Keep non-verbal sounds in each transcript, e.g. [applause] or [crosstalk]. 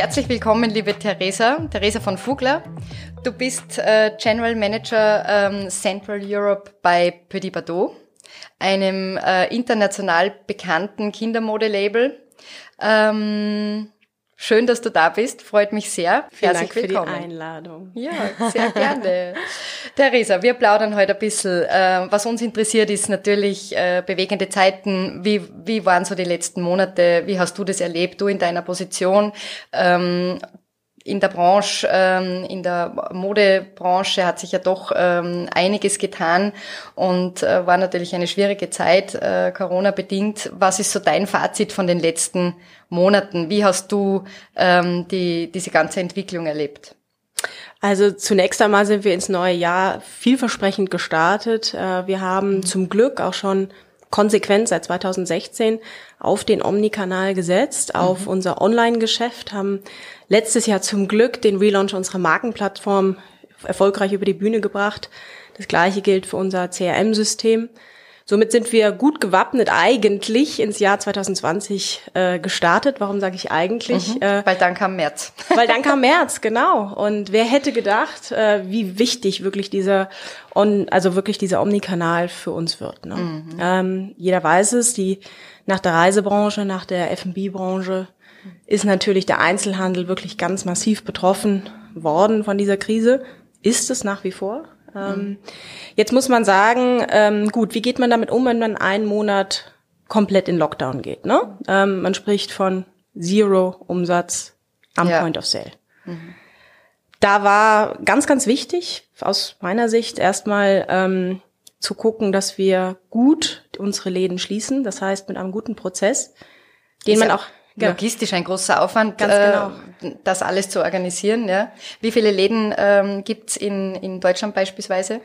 Herzlich willkommen, liebe Theresa, Theresa von Fugler. Du bist äh, General Manager ähm, Central Europe bei Petit Bardot, einem äh, international bekannten Kindermodelabel. Ähm, Schön, dass du da bist. Freut mich sehr. Vielen Herzlich Dank willkommen. für die Einladung. Ja, sehr gerne. [laughs] Theresa, wir plaudern heute ein bisschen. Äh, was uns interessiert, ist natürlich äh, bewegende Zeiten. Wie, wie waren so die letzten Monate? Wie hast du das erlebt? Du in deiner Position? In der Branche, ähm, in der Modebranche hat sich ja doch ähm, einiges getan und äh, war natürlich eine schwierige Zeit, äh, Corona bedingt. Was ist so dein Fazit von den letzten Monaten? Wie hast du ähm, die, diese ganze Entwicklung erlebt? Also zunächst einmal sind wir ins neue Jahr vielversprechend gestartet. Äh, wir haben mhm. zum Glück auch schon konsequent seit 2016 auf den Omni-Kanal gesetzt, auf mhm. unser Online-Geschäft, haben letztes Jahr zum Glück den Relaunch unserer Markenplattform erfolgreich über die Bühne gebracht. Das gleiche gilt für unser CRM-System. Somit sind wir gut gewappnet eigentlich ins Jahr 2020 äh, gestartet. Warum sage ich eigentlich? Mhm, äh, weil dann kam März. [laughs] Weil dann kam März, genau. Und wer hätte gedacht, äh, wie wichtig wirklich dieser On, also wirklich dieser Omnikanal für uns wird. Ne? Mhm. Ähm, jeder weiß es, die nach der Reisebranche, nach der F&B-Branche ist natürlich der Einzelhandel wirklich ganz massiv betroffen worden von dieser Krise. Ist es nach wie vor? Ähm, jetzt muss man sagen, ähm, gut, wie geht man damit um, wenn man einen Monat komplett in Lockdown geht? Ne? Ähm, man spricht von Zero Umsatz am ja. Point of Sale. Mhm. Da war ganz, ganz wichtig aus meiner Sicht erstmal ähm, zu gucken, dass wir gut unsere Läden schließen. Das heißt mit einem guten Prozess, den man auch Genau. Logistisch ein großer Aufwand, Ganz genau. äh, das alles zu organisieren. Ja. Wie viele Läden ähm, gibt in, in Deutschland beispielsweise?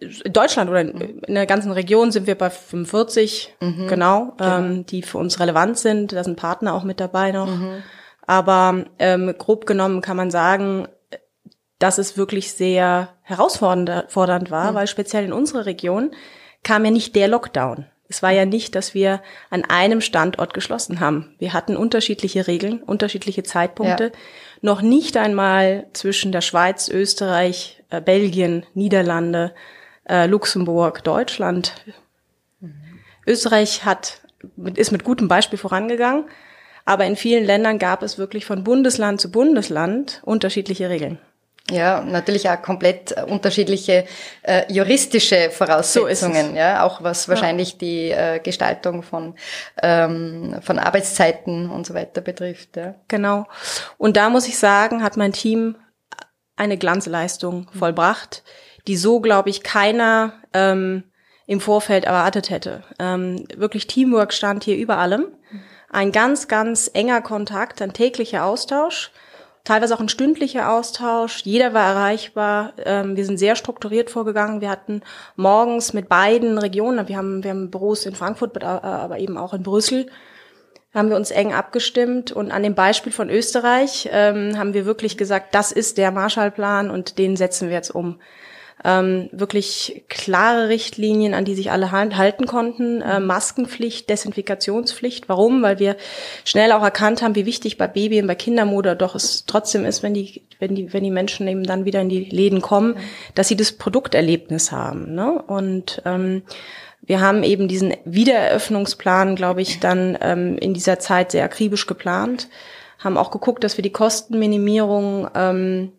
In Deutschland oder in, in der ganzen Region sind wir bei 45, mhm. genau, genau. Ähm, die für uns relevant sind. Da sind Partner auch mit dabei noch. Mhm. Aber ähm, grob genommen kann man sagen, dass es wirklich sehr herausfordernd war, mhm. weil speziell in unserer Region kam ja nicht der Lockdown. Es war ja nicht, dass wir an einem Standort geschlossen haben. Wir hatten unterschiedliche Regeln, unterschiedliche Zeitpunkte. Ja. Noch nicht einmal zwischen der Schweiz, Österreich, äh, Belgien, Niederlande, äh, Luxemburg, Deutschland. Mhm. Österreich hat, ist mit gutem Beispiel vorangegangen. Aber in vielen Ländern gab es wirklich von Bundesland zu Bundesland unterschiedliche Regeln. Ja, natürlich auch komplett unterschiedliche äh, juristische Voraussetzungen, so ja, auch was wahrscheinlich ja. die äh, Gestaltung von ähm, von Arbeitszeiten und so weiter betrifft. Ja. Genau. Und da muss ich sagen, hat mein Team eine Glanzleistung mhm. vollbracht, die so, glaube ich, keiner ähm, im Vorfeld erwartet hätte. Ähm, wirklich Teamwork stand hier über allem. Mhm. Ein ganz, ganz enger Kontakt, ein täglicher Austausch teilweise auch ein stündlicher Austausch. Jeder war erreichbar. Ähm, wir sind sehr strukturiert vorgegangen. Wir hatten morgens mit beiden Regionen, wir haben, wir haben Büros in Frankfurt, äh, aber eben auch in Brüssel, haben wir uns eng abgestimmt. Und an dem Beispiel von Österreich ähm, haben wir wirklich gesagt, das ist der Marshallplan und den setzen wir jetzt um ähm, wirklich klare Richtlinien, an die sich alle halten konnten. Äh, Maskenpflicht, Desinfikationspflicht. Warum? Weil wir schnell auch erkannt haben, wie wichtig bei Baby und bei Kindermode doch es trotzdem ist, wenn die, wenn die, wenn die Menschen eben dann wieder in die Läden kommen, dass sie das Produkterlebnis haben. Ne? Und ähm, wir haben eben diesen Wiedereröffnungsplan, glaube ich, dann ähm, in dieser Zeit sehr akribisch geplant, haben auch geguckt, dass wir die Kostenminimierung ähm,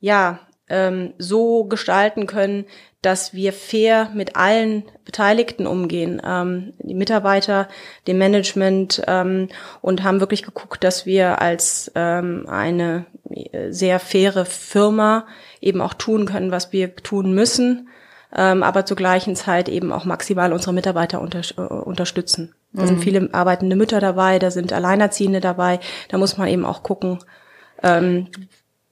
ja ähm, so gestalten können, dass wir fair mit allen Beteiligten umgehen, ähm, die Mitarbeiter, dem Management ähm, und haben wirklich geguckt, dass wir als ähm, eine sehr faire Firma eben auch tun können, was wir tun müssen, ähm, aber zur gleichen Zeit eben auch maximal unsere Mitarbeiter unter, äh, unterstützen. Da mhm. sind viele arbeitende Mütter dabei, da sind Alleinerziehende dabei, da muss man eben auch gucken, ähm,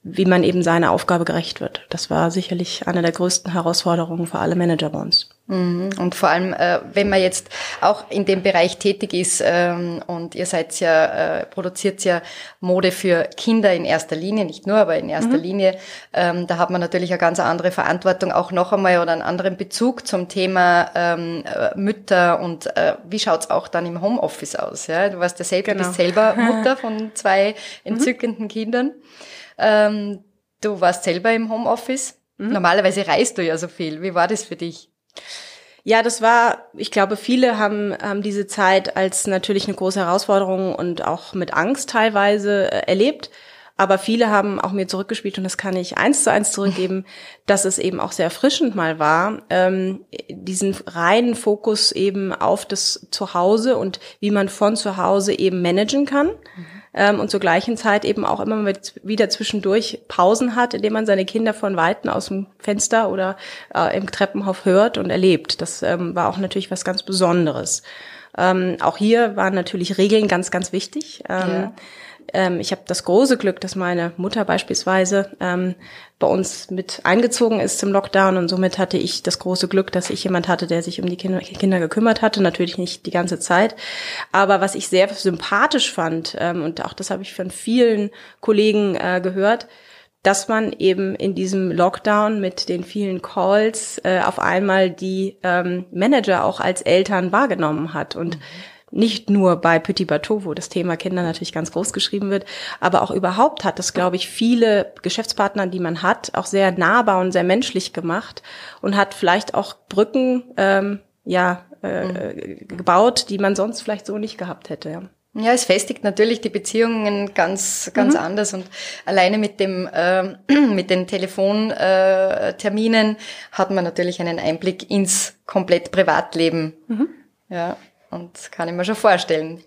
wie man eben seiner Aufgabe gerecht wird. Das war sicherlich eine der größten Herausforderungen für alle Manager bei uns. Mhm. Und vor allem, äh, wenn man jetzt auch in dem Bereich tätig ist ähm, und ihr seid ja, äh, produziert ja Mode für Kinder in erster Linie, nicht nur, aber in erster mhm. Linie, ähm, da hat man natürlich eine ganz andere Verantwortung, auch noch einmal oder einen anderen Bezug zum Thema ähm, äh, Mütter und wie schaut's auch dann im Homeoffice aus? Ja? Du warst ja selber, genau. bist selber Mutter von zwei mhm. entzückenden mhm. Kindern. Ähm, du warst selber im Homeoffice. Mhm. Normalerweise reist du ja so viel. Wie war das für dich? Ja, das war, ich glaube, viele haben, haben diese Zeit als natürlich eine große Herausforderung und auch mit Angst teilweise äh, erlebt. Aber viele haben auch mir zurückgespielt und das kann ich eins zu eins zurückgeben, [laughs] dass es eben auch sehr erfrischend mal war, ähm, diesen reinen Fokus eben auf das Zuhause und wie man von zu Hause eben managen kann. Mhm ähm, und zur gleichen Zeit eben auch immer mit, wieder zwischendurch Pausen hat, indem man seine Kinder von Weitem aus dem Fenster oder äh, im Treppenhaus hört und erlebt. Das ähm, war auch natürlich was ganz Besonderes. Ähm, auch hier waren natürlich Regeln ganz, ganz wichtig. Ähm, ja ähm, ich habe das große Glück, dass meine Mutter beispielsweise ähm, bei uns mit eingezogen ist zum Lockdown und somit hatte ich das große Glück, dass ich jemand hatte, der sich um die Kinder, Kinder gekümmert hatte. Natürlich nicht die ganze Zeit, aber was ich sehr sympathisch fand ähm, und auch das habe ich von vielen Kollegen äh, gehört, dass man eben in diesem Lockdown mit den vielen Calls äh, auf einmal die ähm, Manager auch als Eltern wahrgenommen hat. Und mhm nicht nur bei Petit Bateau, wo das Thema Kinder natürlich ganz groß geschrieben wird, aber auch überhaupt hat es, glaube ich, viele Geschäftspartner, die man hat, auch sehr nahbar und sehr menschlich gemacht und hat vielleicht auch Brücken ähm, ja äh, mhm. gebaut, die man sonst vielleicht so nicht gehabt hätte. Ja. Ja, es festigt natürlich die Beziehungen ganz, ganz mhm. anders und alleine mit dem, äh, [clears throat] mit den Telefonterminen äh, hat man natürlich einen Einblick ins komplett Privatleben. Mhm. Ja. Und kann ich mir schon vorstellen.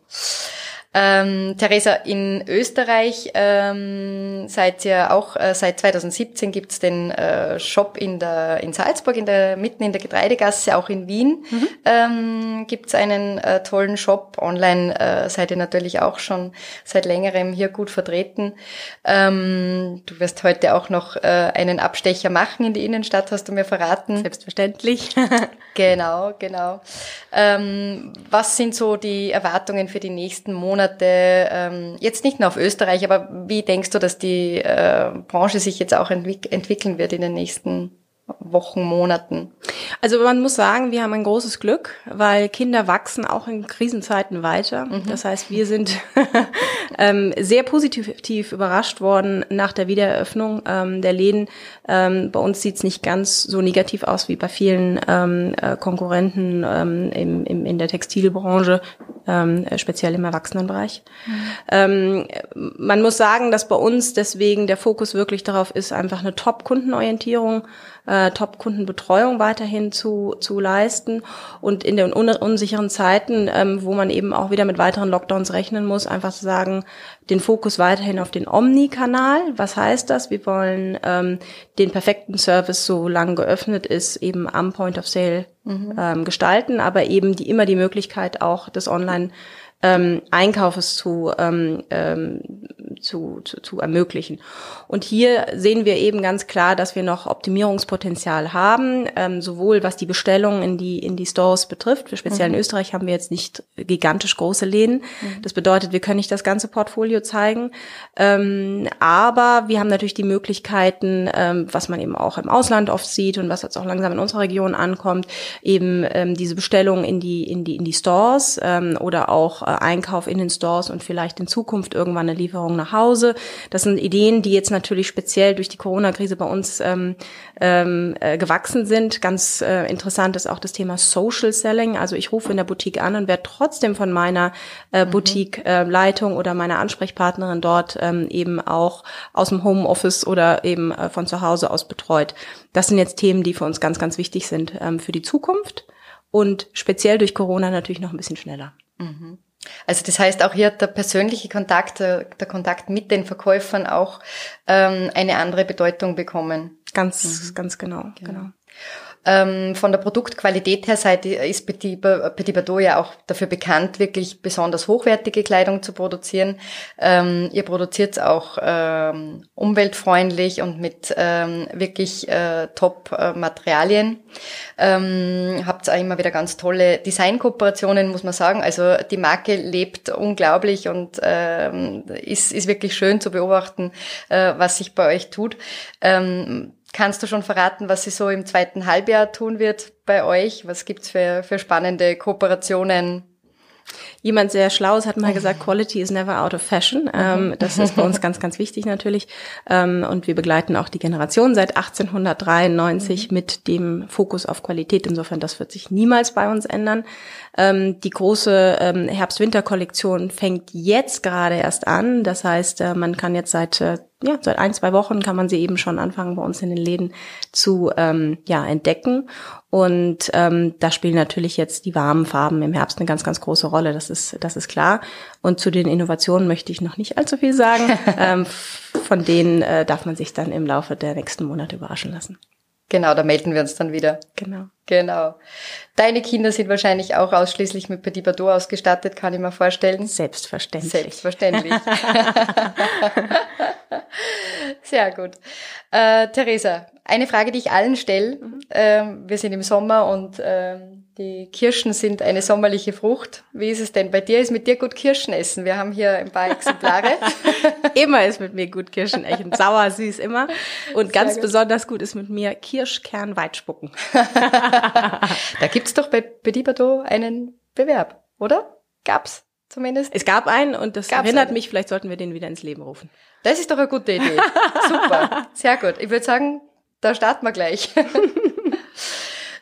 Ähm, Theresa, in Österreich ähm, seid ihr auch äh, seit 2017 gibt's den äh, Shop in der in Salzburg, in der mitten in der Getreidegasse, auch in Wien mhm. ähm, gibt's einen äh, tollen Shop. Online äh, seid ihr natürlich auch schon seit längerem hier gut vertreten. Ähm, du wirst heute auch noch äh, einen Abstecher machen in die Innenstadt, hast du mir verraten. Selbstverständlich. genau, genau. Ähm, was sind so die Erwartungen für die nächsten Monate? Monate, ähm, jetzt nicht nur auf Österreich, aber wie denkst du, dass die äh, Branche sich jetzt auch entwick entwickeln wird in den nächsten Wochen, Monaten. Also man muss sagen, wir haben ein großes Glück, weil Kinder wachsen auch in Krisenzeiten weiter. Mhm. Das heißt, wir sind [laughs] ähm, sehr positiv überrascht worden nach der Wiedereröffnung ähm, der Läden. Ähm, bei uns sieht es nicht ganz so negativ aus wie bei vielen ähm, äh, Konkurrenten ähm, im, im, in der Textilbranche, ähm, speziell im Erwachsenenbereich. Mhm. man muss sagen, dass bei uns deswegen der Fokus wirklich darauf ist, einfach eine Top-Kundenorientierung äh, Top-Kundenbetreuung weiterhin zu, zu leisten und in den un unsicheren Zeiten, ähm, wo man eben auch wieder mit weiteren Lockdowns rechnen muss, einfach zu sagen, den Fokus weiterhin auf den Omni-Kanal. Was heißt das? Wir wollen ähm, den perfekten Service, so lange geöffnet ist, eben am Point of Sale mhm. ähm, gestalten, aber eben die immer die Möglichkeit auch des Online- ähm, Einkaufes zu, ähm, ähm, zu, zu, zu ermöglichen. Und hier sehen wir eben ganz klar, dass wir noch Optimierungspotenzial haben, ähm, sowohl was die Bestellungen in die, in die Stores betrifft. Speziell mhm. in Österreich haben wir jetzt nicht gigantisch große Läden. Mhm. Das bedeutet, wir können nicht das ganze Portfolio zeigen. Ähm, aber wir haben natürlich die Möglichkeiten, ähm, was man eben auch im Ausland oft sieht und was jetzt auch langsam in unserer Region ankommt, eben ähm, diese Bestellungen in die, in die, in die Stores ähm, oder auch äh, Einkauf in den Stores und vielleicht in Zukunft irgendwann eine Lieferung nach Hause. Das sind Ideen, die jetzt natürlich speziell durch die Corona-Krise bei uns ähm, ähm, äh, gewachsen sind. Ganz äh, interessant ist auch das Thema Social Selling. Also ich rufe in der Boutique an und werde trotzdem von meiner äh, mhm. Boutique-Leitung äh, oder meiner Ansprechpartnerin dort ähm, eben auch aus dem Homeoffice oder eben äh, von zu Hause aus betreut. Das sind jetzt Themen, die für uns ganz, ganz wichtig sind ähm, für die Zukunft und speziell durch Corona natürlich noch ein bisschen schneller. Mhm. Also das heißt, auch hier hat der persönliche Kontakt, der, der Kontakt mit den Verkäufern auch ähm, eine andere Bedeutung bekommen. Ganz, mhm. ganz genau, genau. genau. Ähm, von der Produktqualität her seid, ist Petit, Petit ja auch dafür bekannt, wirklich besonders hochwertige Kleidung zu produzieren. Ähm, ihr produziert es auch ähm, umweltfreundlich und mit ähm, wirklich äh, Top-Materialien. Ähm, habt auch immer wieder ganz tolle Designkooperationen, muss man sagen. Also die Marke lebt unglaublich und ähm, ist, ist wirklich schön zu beobachten, äh, was sich bei euch tut. Ähm, kannst du schon verraten, was sie so im zweiten Halbjahr tun wird bei euch? Was gibt's für, für spannende Kooperationen? Jemand sehr Schlaues hat mal gesagt, Quality is never out of fashion. Ähm, [laughs] das ist bei uns ganz, ganz wichtig natürlich. Ähm, und wir begleiten auch die Generation seit 1893 mhm. mit dem Fokus auf Qualität. Insofern, das wird sich niemals bei uns ändern. Ähm, die große ähm, Herbst-Winter-Kollektion fängt jetzt gerade erst an. Das heißt, äh, man kann jetzt seit äh, ja, seit ein, zwei Wochen kann man sie eben schon anfangen, bei uns in den Läden zu ähm, ja, entdecken. Und ähm, da spielen natürlich jetzt die warmen Farben im Herbst eine ganz, ganz große Rolle. Das ist, das ist klar. Und zu den Innovationen möchte ich noch nicht allzu viel sagen. [laughs] ähm, von denen äh, darf man sich dann im Laufe der nächsten Monate überraschen lassen. Genau, da melden wir uns dann wieder. Genau. Genau. Deine Kinder sind wahrscheinlich auch ausschließlich mit Petit Bardot ausgestattet, kann ich mir vorstellen. Selbstverständlich. Selbstverständlich. [laughs] Sehr gut. Äh, Theresa, eine Frage, die ich allen stelle. Mhm. Ähm, wir sind im Sommer und ähm, die Kirschen sind eine sommerliche Frucht. Wie ist es denn bei dir? Ist mit dir gut Kirschen essen? Wir haben hier ein paar Exemplare. [laughs] immer ist mit mir gut Kirschen essen. Sauer, süß, immer. Und Sehr ganz gut. besonders gut ist mit mir Kirschkern Weitspucken. [laughs] da gibt's doch bei Petit Bateau einen Bewerb, oder? Gab's zumindest? Es gab einen und das Gab's erinnert einen. mich, vielleicht sollten wir den wieder ins Leben rufen. Das ist doch eine gute Idee. [laughs] Super. Sehr gut. Ich würde sagen, da starten wir gleich.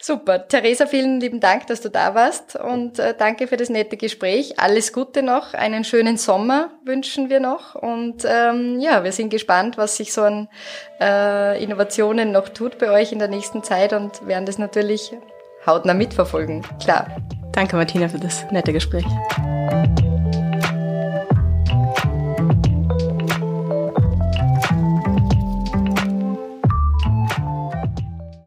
Super. Theresa, vielen lieben Dank, dass du da warst und äh, danke für das nette Gespräch. Alles Gute noch, einen schönen Sommer wünschen wir noch und ähm, ja, wir sind gespannt, was sich so an äh, Innovationen noch tut bei euch in der nächsten Zeit und werden das natürlich hautnah mitverfolgen. Klar. Danke, Martina, für das nette Gespräch.